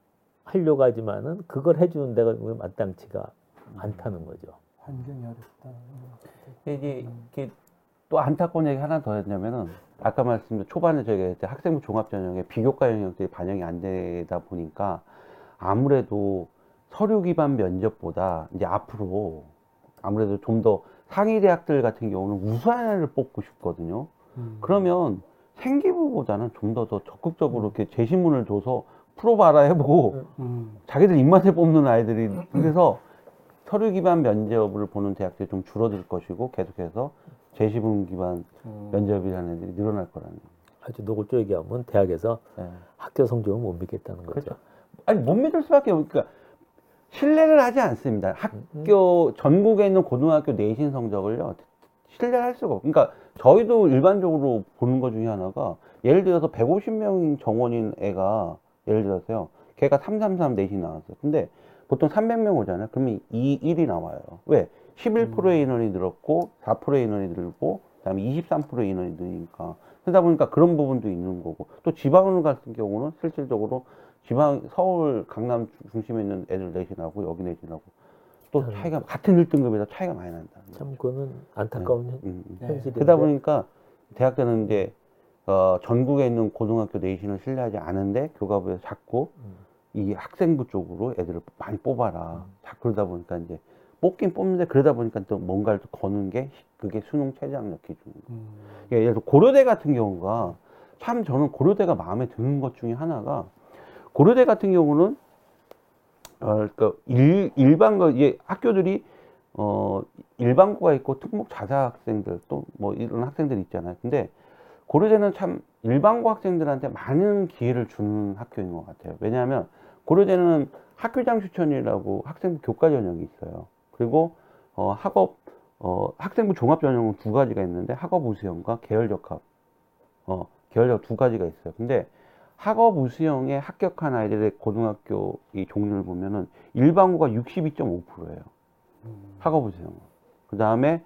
B: 하려고 하지만은 그걸 해주는 데가 마땅치가 않다는 거죠.
C: 환경이 어렵다.
A: 이게, 이게 또 안타까운 얘기 하나 더 했냐면은 아까 말씀드린 초반에 저희가 학생부 종합전형에 비교과 영역들이 반영이 안 되다 보니까 아무래도 서류 기반 면접보다 이제 앞으로 아무래도 좀 더 상위 대학들 같은 경우는 우수한 애를 뽑고 싶거든요.
C: 음.
A: 그러면 생기부보다는 좀 더 더 적극적으로 이렇게 제시문을 줘서 풀어봐라 해보고
B: 음.
C: 음.
A: 자기들 입맛에 뽑는 아이들이 그래서 서류 기반 면접을 보는 대학들이 좀 줄어들 것이고 계속해서 재시분 기반
C: 음.
A: 면접이라는 애들이 늘어날 거라는.
B: 아주 노골적 얘기하면 대학에서
A: 예.
B: 학교 성적을 못 믿겠다는 거죠.
A: 그렇죠. 아니 못 믿을 수밖에 없. 그러니까 신뢰를 하지 않습니다. 학교 전국에 있는 고등학교 내신 성적을요 신뢰를 할 수가 없. 그러니까 저희도 일반적으로 보는 것 중에 하나가 예를 들어서 150명 정원인 애가 예를 들어서요. 걔가 333 내신 나왔어요. 근데 보통 300명 오잖아요. 그러면 2, 1이 나와요. 왜? 11%의 인원이 늘었고 4%의 인원이 늘고 그다음에 23%의 인원이 느니까 그러다 보니까 그런 부분도 있는 거고 또 지방을 같은 경우는 실질적으로 지방 서울 강남 중- 중심에 있는 애들 내신하고 여기 내신하고 또 차이가 같은 1등급에서 차이가 많이 난다.
B: 참 그거는 안타까운 현-
A: 음, 음.
C: 네.
B: 현실인데
A: 그러다 보니까 대학교는 이제 어, 전국에 있는 고등학교 내신을 신뢰하지 않은데 교과부에서 자꾸
B: 음.
A: 이 학생부 쪽으로 애들을 많이 뽑아라. 자꾸 그러다 보니까 이제 뽑긴 뽑는데 그러다 보니까 또 뭔가를 또 거는 게 그게 수능 최저학력 거예요.
C: 음.
A: 예, 예를 들어 고려대 같은 경우가 참 저는 고려대가 마음에 드는 것 중에 하나가 고려대 같은 경우는 어, 그러니까 일, 일반고 이게 학교들이 어 일반고가 있고 특목 자사 학생들 또 뭐 이런 학생들 있잖아요. 근데 고려대는 참 일반고 학생들한테 많은 기회를 주는 학교인 것 같아요. 왜냐하면 고려대는 학교장 추천이라고 학생부 교과 전형이 있어요. 그리고 어, 학업 어, 학생부 종합 전형은 두 가지가 있는데 학업 우수형과 계열 적합 어, 계열 적합 두 가지가 있어요. 근데 학업 우수형에 합격한 아이들의 고등학교 이 종류를 보면은 일반고가 62.5%예요. 학업 우수형. 그 다음에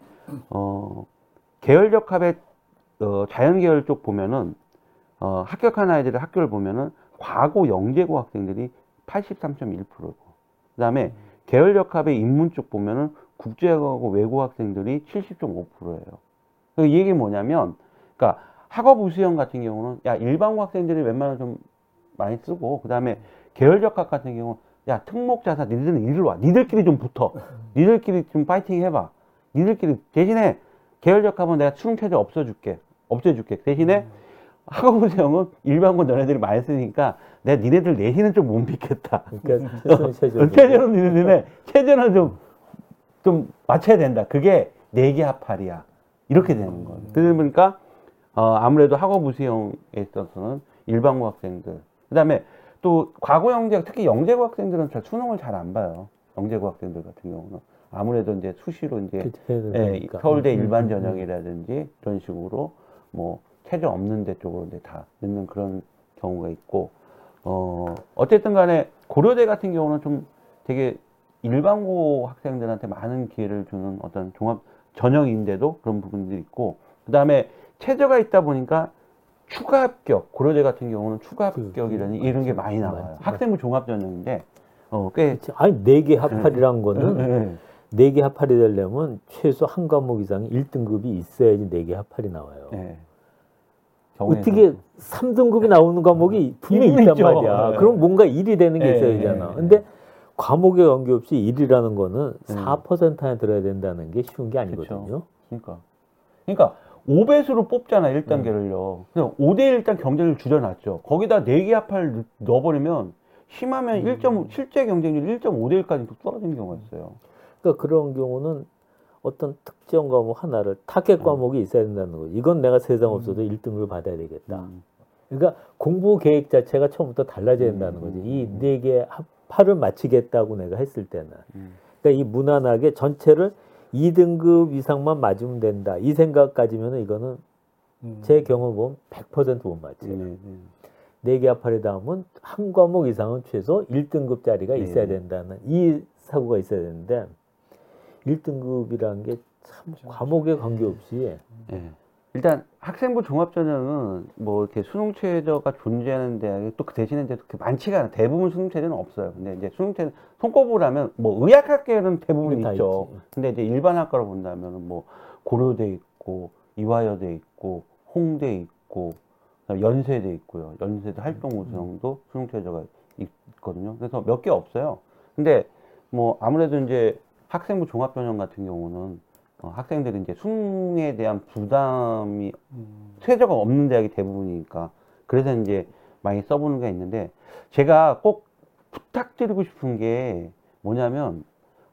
A: 어, 계열 적 합의 어, 자연계열 쪽 보면은 어, 합격한 아이들의 학교를 보면은 과고 영재고 학생들이 83.1%고 그 다음에 계열 적합의 인문 쪽 보면은 국제하고 외고 학생들이 70.5%예요. 이 얘기 뭐냐면, 그러니까 학업 우수형 같은 경우는 야 일반고 학생들이 웬만하면 좀 많이 쓰고 그 다음에 계열 적합 같은 경우 야 특목 자사 니들은 이리로 와. 니들끼리 좀 붙어. 니들끼리 좀 파이팅 해봐. 니들끼리 대신에 계열 적합은 내가 수능 체제 없어줄게. 없애줄게. 대신에 학업 우수형은 일반고 너네들이 많이 쓰니까 내가 니네들 내신은 좀 못 믿겠다 (laughs)
B: 그러니까 최선 최저
A: 체제는 니네 체제는 좀, 좀 맞춰야 된다. 그게 내기 합할이야. 이렇게 되는 거예요. 그러다 보니까, 어, 아무래도 학업 우수형에 있어서는 일반고 학생들. 그 다음에 또 과거 영재, 특히 영재고 학생들은 잘 수능을 잘 안 봐요. 영재고 학생들 같은 경우는. 아무래도 이제 수시로 이제 예. 서울대
B: 음,
A: 일반
B: 음, 음.
A: 전형이라든지 이런 식으로 뭐 체제 없는 데 쪽으로 이제 다 넣는 그런 경우가 있고 어 어쨌든 간에 고려대 같은 경우는 좀 되게 일반고 학생들한테 많은 기회를 주는 어떤 종합 전형인데도 그런 부분들이 있고 그 다음에 체제가 있다 보니까 추가 합격 고려대 같은 경우는 추가
B: 그,
A: 합격이라는
B: 그,
A: 이런 게
B: 맞죠.
A: 많이 나와요.
B: 맞죠.
A: 학생부 종합 전형인데 어꽤.
B: 아니 네 개 합할이란 거는
A: 예,
B: 네개 합할이 되려면 최소 한 과목 이상이 1등급이 있어야지 네 개 합할이 나와요.
A: 예.
B: 어떻게 3등급이 나오는 과목이 분명히
A: 일은
B: 있단
A: 있죠.
B: 말이야.
A: 네.
B: 그럼 뭔가 1이 되는 게
A: 네,
B: 있어야
A: 네,
B: 되잖아.
A: 네.
B: 근데 과목에 관계없이 1이라는 거는
A: 네.
B: 4% 안에 들어야 된다는 게 쉬운 게 아니거든요.
A: 그러니까. 그러니까 5배수로 뽑잖아, 1단계를요. 그냥 5대1 일단 경쟁률 줄여놨죠. 거기다 4개 합할 넣어버리면 심하면 1.5, 실제 경쟁률 1.5대1까지 떨어지는 경우가 있어요.
B: 그러니까 그런 경우는 어떤 특정 과목 하나를 타겟 과목이 있어야 된다는 거죠. 이건 내가 세상 없어도 1등급을 받아야 되겠다.
A: 음.
B: 그러니까 공부 계획 자체가 처음부터 달라져야 된다는 거지. 이 네 개 합 8을 마치겠다고 내가 했을 때는.
A: 음.
B: 그러니까 이 무난하게 전체를 2등급 이상만 맞으면 된다. 이 생각 가지면 이거는
C: 음.
B: 제 경우 보면 100%못 맞지.
A: 네, 네.
B: 네 개 합할에 닿으면 한 과목 이상은 최소 1등급짜리가 있어야
A: 네.
B: 된다는 이 사고가 있어야 되는데 1등급이라는 게 참 과목에 관계없이
A: 예. 일단 학생부 종합전형은 뭐 이렇게 수능 최저가 존재하는 대학이 또 그 대신에 이제 그렇게 많지가 않아요. 대부분 수능 최저는 없어요. 근데 이제 수능 최저 손꼽으라면 뭐 의학학계는 대부분
B: 다
A: 있죠.
B: 있지.
A: 근데 이제 일반 학과로 본다면은 뭐 고려대 있고 이화여대 있고 홍대 있고 연세대 있고요. 연세대 활동 우수형도 수능 최저가 있거든요. 그래서 몇 개 없어요. 근데 뭐 아무래도 이제 학생부 종합전형 같은 경우는 어, 학생들이 이제 수능에 대한 부담이
C: 음.
A: 최저가 없는 대학이 대부분이니까 그래서 이제 많이 써보는 게 있는데 제가 꼭 부탁드리고 싶은 게 뭐냐면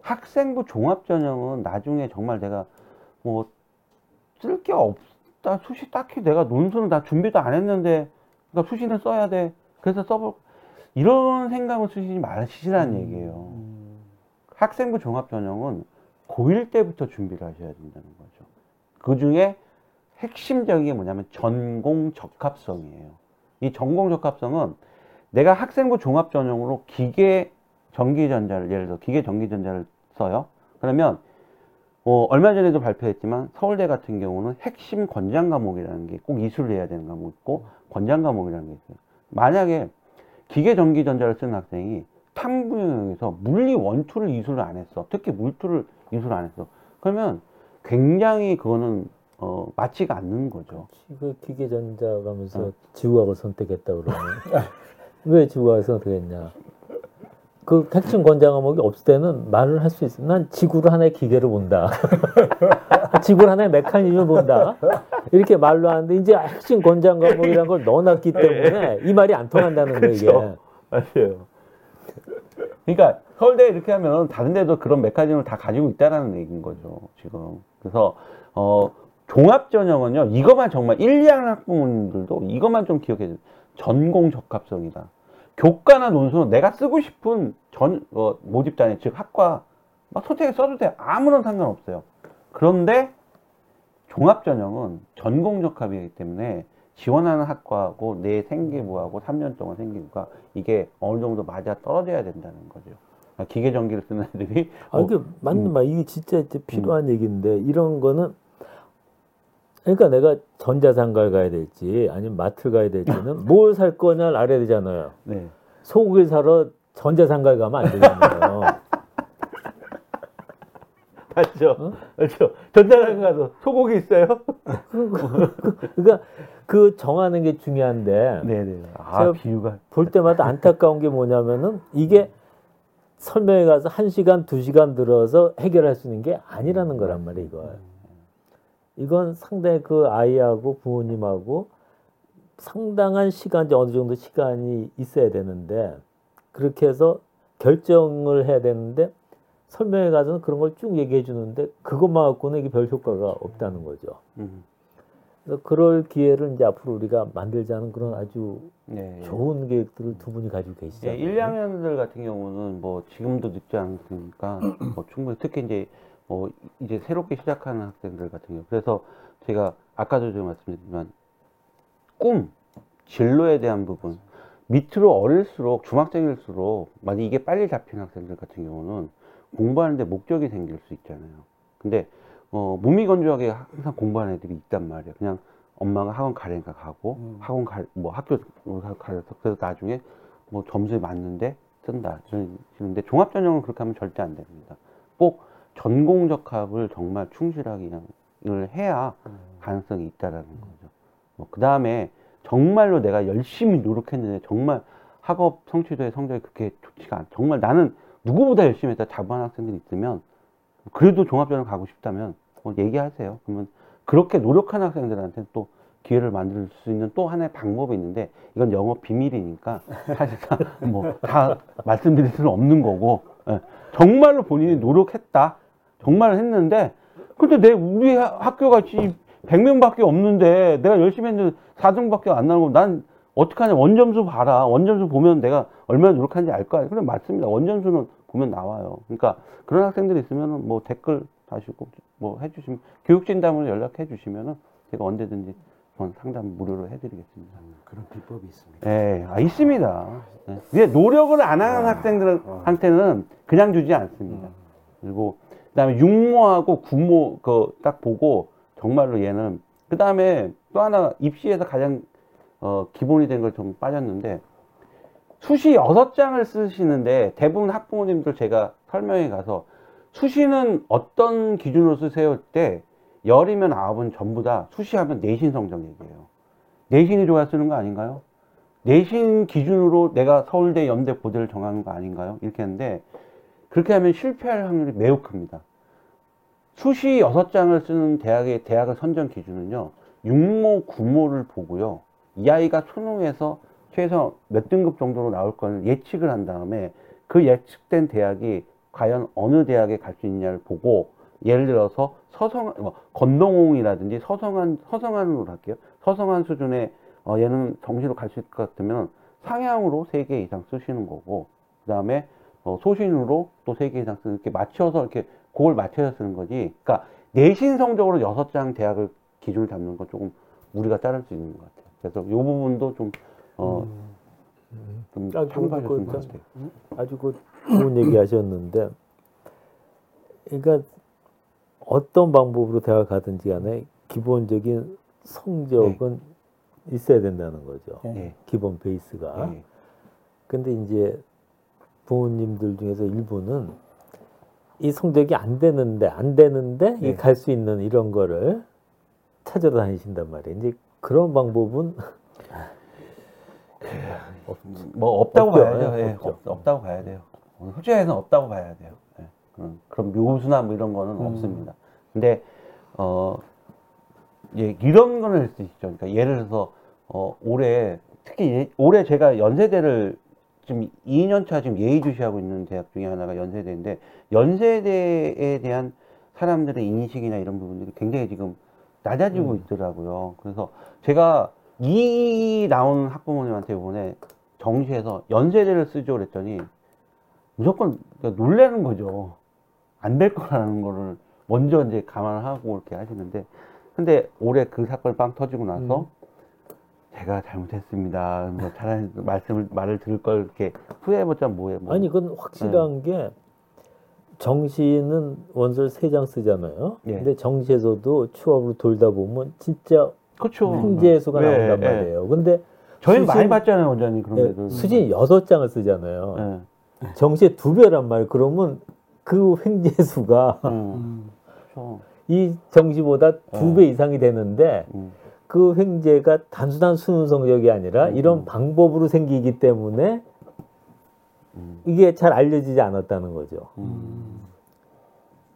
A: 학생부 종합전형은 나중에 정말 내가 뭐 쓸 게 없다. 수시 딱히 내가 논술은 다 준비도 안 했는데 그러니까 수시는 써야 돼. 그래서 써볼 이런 생각을 쓰시지 마시라는 얘기예요. 학생부 종합전형은 고1 때부터 준비를 하셔야 된다는 거죠. 그 중에 핵심적인 게 뭐냐면 전공 적합성이에요. 이 전공 적합성은 내가 학생부 종합전형으로 기계 전기전자를 예를 들어 기계 전기전자를 써요. 그러면 어, 얼마 전에도 발표했지만 서울대 같은 경우는 핵심 권장 과목이라는 게 꼭 이수를 해야 되는 과목이 있고 권장 과목이라는 게 있어요. 만약에 기계 전기 전자를 쓰는 학생이 탐구 영역에서 물리 원투를 이수를 안 했어. 특히 물투를 이수를 안 했어. 그러면 굉장히 그거는 어, 맞지가 않는 거죠.
B: 그 기계전자 가면서
A: 어.
B: 지구학을 선택했다 그러면 (laughs) 왜 지구학을 선택했냐? 그 핵심 권장 과목이 없을 때는 말을 할 수 있어. 난 지구를 하나의 기계로 본다. (laughs) 지구를 하나의 메커니즘을 본다. 이렇게 말로 하는데 이제 핵심 권장 과목이라는 걸 넣어놨기 때문에 이 말이 안 통한다는 거예요. 이게.
A: 그렇죠. 맞아요. 그러니까 서울대 이렇게 하면 다른 데도 그런 메커니즘을 다 가지고 있다라는 얘기인 거죠, 지금. 그래서 어 종합 전형은요. 이것만 정말 1, 2학년 학부모님들도 이것만 좀 기억해 주세요. 전공 적합성이다. 교과나 논술은 내가 쓰고 싶은 전 어, 모집단에 즉 학과 막 선택해 써도 돼. 아무런 상관없어요. 그런데 종합 전형은 전공 적합이기 때문에 지원하는 학과하고 내 생기부하고 3년 동안 생기부가 이게 어느 정도 맞아 떨어져야 된다는 거죠. 그러니까 기계 전기를 쓰는 애들이 (laughs)
B: 아,
A: 뭐,
B: 이게 맞는 말. 이게 진짜 이제 필요한 얘기인데 이런 거는 그러니까 내가 전자상가를 가야 될지 아니면 마트를 가야 될지는 (laughs) 뭘 살 거냐를 알아야 되잖아요.
A: 네.
B: 소고기를 사러 전자상가에 가면 안 되잖아요. (laughs)
A: 맞죠. 그렇죠. 전자상 가서 소고기 있어요?
B: 그러니까 그 정하는 게 중요한데
A: 네네. 아 비유가
B: 볼 때마다 안타까운 게 뭐냐면은 이게 설명회 가서 한 시간 두 시간 들어서 해결할 수 있는 게 아니라는 거란 말이에요. 이거. 이건 상당히 그 아이하고 부모님하고 상당한 시간, 어느 정도 시간이 있어야 되는데 그렇게 해서 결정을 해야 되는데 설명회 가서는 그런 걸 쭉 얘기해 주는데 그것만 갖고는 이게 별 효과가 없다는 거죠.
A: 음.
B: 그래서 그럴 기회를 이제 앞으로 우리가 만들자는 그런 아주
A: 네.
B: 좋은 계획들을 두 분이 가지고
A: 예,
B: 계시잖아요.
A: 1, 2학년들 같은 경우는 뭐 지금도 늦지 않으니까 뭐 충분히 특히 이제 뭐 이제 새롭게 시작하는 학생들 같은 경우 그래서 제가 아까도 좀 말씀드렸지만 꿈 진로에 대한 부분 밑으로 어릴수록 중학생일수록 만약 이게 빨리 잡힌 학생들 같은 경우는 공부하는데 목적이 생길 수 있잖아요. 근데 어, 무미건조하게 항상 공부하는 애들이 있단 말이에요. 그냥 엄마가 학원 가려니까 가고 학원 가, 뭐 학교 가려서 그래서 나중에 뭐 점수에 맞는데 쓴다. 그런데 종합 전형은 그렇게 하면 절대 안 됩니다. 꼭 전공 적합을 정말 충실하게 그냥 해야 가능성이 있다라는 거죠. 뭐, 그 다음에 정말로 내가 열심히 노력했는데 정말 학업 성취도의 성적이 그렇게 좋지가 않, 정말 나는 누구보다 열심히 했다 자부하는 학생들이 있으면 그래도 종합전형 가고 싶다면 뭐 얘기하세요. 그러면 그렇게 노력하는 학생들한테 또 기회를 만들 수 있는 또 하나의 방법이 있는데 이건 영업 비밀이니까 (laughs) 사실상 뭐 다 말씀드릴 수는 없는 거고 예. 정말로 본인이 노력했다 정말 했는데 근데 내 우리 하- 학교 같이 100명밖에 없는데 내가 열심히 했는데 4등밖에 안 나오고 난 어떡하냐 원점수 봐라 원점수 보면 내가 얼마나 노력하는지 알 거야 그래 맞습니다 원점수는 보면 나와요 그러니까 그런 학생들이 있으면 뭐 댓글 다시고 뭐 해주시면 교육진담으로 연락해 주시면은 제가 언제든지 상담 무료로 해드리겠습니다.
C: 그런 비법이 있습니다.
A: 예, 아, 있습니다. 예. 노력을 안 하는 학생들한테는 그냥 주지 않습니다. 그리고 그다음에 육모하고 구모 그 딱 보고 정말로 얘는 그다음에 또 하나 입시에서 가장 어, 기본이 된 걸 좀 빠졌는데 수시 여섯 장을 쓰시는데 대부분 학부모님들 제가 설명회 가서 수시는 어떤 기준으로 쓰세요 때 열이면 아홉은 전부 다 수시하면 내신 성적 얘기예요. 내신이 좋아야 쓰는 거 아닌가요? 내신 기준으로 내가 서울대, 연대, 고대를 정하는 거 아닌가요? 이렇게 하는데 그렇게 하면 실패할 확률이 매우 큽니다. 수시 여섯 장을 쓰는 대학의 대학의 선정 기준은요, 육모, 구모를 보고요, 이 아이가 수능에서 최소 몇 등급 정도로 나올 거를 예측을 한 다음에 그 예측된 대학이 과연 어느 대학에 갈 수 있냐를 보고 예를 들어서 서성 뭐 건동홍이라든지 서성한 서성한으로 할게요. 서성한 수준의 어, 얘는 정시로 갈 수 있을 것 같으면 상향으로 세 개 이상 쓰시는 거고 그다음에 어, 소신으로 또 세 개 이상 쓰는 이렇게 맞춰서 이렇게 그걸 맞춰서 쓰는 거지. 그러니까 내신 성적으로 여섯 장 대학을 기준을 잡는 건 조금 우리가 따를 수 있는 것 같아요. 그래서 이 부분도 좀 어, 좀
B: 아, 그거
A: 참고하셨으면
B: 그거
A: 좋겠어요.
B: 아주 그 좋은 얘기 하셨는데, 그러니까 어떤 방법으로 대학 가든지 간에 기본적인 성적은 있어야 된다는 거죠.
C: 네.
A: 예.
B: 기본 베이스가.
A: 예.
B: 근데 이제 부모님들 중에서 일부는 이 성적이 안 되는데 안 되는데
A: 네.
B: 갈수 있는 이런 거를 찾아다니신단 말이에요. 이제 그런 방법은
A: 뭐 없다고
B: 없죠.
A: 봐야죠.
B: 예,
A: 예,
B: 없죠.
A: 없, 없다고 봐야 돼요. 솔직히는 없다고 봐야 돼요. 예. 그런, 그런 묘수나 뭐 이런 거는
C: 음.
A: 없습니다. 근데 어 예, 이런 거는 할 수 있죠. 그러니까 예를 들어서 어 올해 특히 예- 올해 제가 연세대를 지금 2년 차 지금 예의주시하고 있는 대학 중에 하나가 연세대인데 연세대에 대한 사람들의 인식이나 이런 부분들이 굉장히 지금 낮아지고
B: 음.
A: 있더라고요. 그래서 제가 이 나온 학부모님한테 이번에 정시에서 연세대를 쓰죠 그랬더니 무조건 그러니까 놀라는 거죠. 안 될 거라는 거를 먼저 이제 감안하고 이렇게 하시는데 근데 올해 그 사건이 빵 터지고 나서
B: 음.
A: 제가 잘못했습니다. 뭐 차라리 그 말씀을 말을 들을 걸 이렇게 후회해봤자 뭐해. 뭐.
B: 아니 그건 확실한 게 정시는 원서를 세 장 쓰잖아요.
A: 예.
B: 근데 정시에서도 추업으로 돌다 보면 진짜
A: 그렇죠.
B: 횡재 수가
A: 네,
B: 나온단
A: 네.
B: 말이에요. 근데
A: 저희는
B: 수신-
A: 많이 봤잖아요, 원장님.
B: 예,
A: 그런 데도.
B: 수진 여섯 장을 쓰잖아요.
A: 예.
B: 정시의 두 배란 말이에요. 그러면 그 횡재 수가
A: 음,
C: 음. (laughs)
A: 그렇죠.
B: 이 정시보다 두
A: 어.
B: 배 이상이 되는데
A: 음,
B: 그 횡재가 단순한 수능 성적이 아니라
A: 음.
B: 이런 방법으로 생기기 때문에
A: 음,
B: 이게 잘 알려지지 않았다는 거죠.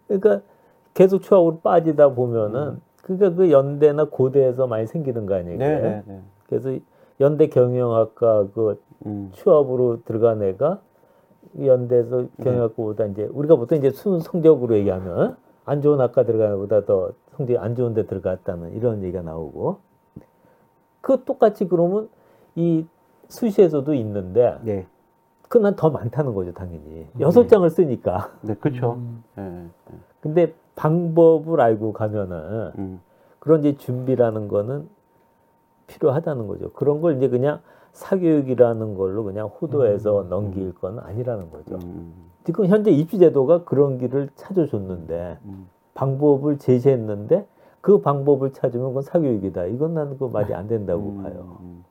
A: 음.
B: 그러니까 계속 추억으로 빠지다 보면은
A: 음.
B: 그러니까 그 연대나 고대에서 많이 생기는 거 아니에요.
A: 네, 네, 네.
B: 그래서 연대 경영학과 그
A: 음,
B: 취업으로 들어간 애가 연대에서
A: 네.
B: 경영학과보다 이제 우리가 보통 이제 수능 성적으로 얘기하면 안 좋은 학과 들어가는 것보다 더 성적이 안 좋은 데 들어갔다는 이런 얘기가 나오고 그 똑같이 그러면 이 수시에서도 있는데
A: 네.
B: 그난 더 많다는 거죠 당연히 여섯 장을 쓰니까
A: 네, 그렇죠.
C: 음.
A: 예, 예.
B: 근데 방법을 알고 가면은
A: 음,
B: 그런 이제 준비라는 거는 필요하다는 거죠. 그런 걸 이제 그냥 사교육이라는 걸로 그냥 호도해서 넘길 건 아니라는 거죠.
A: 음,
B: 지금 현재 입시제도가 그런 길을 찾아줬는데
A: 음.
B: 방법을 제시했는데 그 방법을 찾으면 그건 사교육이다. 이건 나는 그 말이 안 된다고
A: 음,
B: 봐요.
A: 음.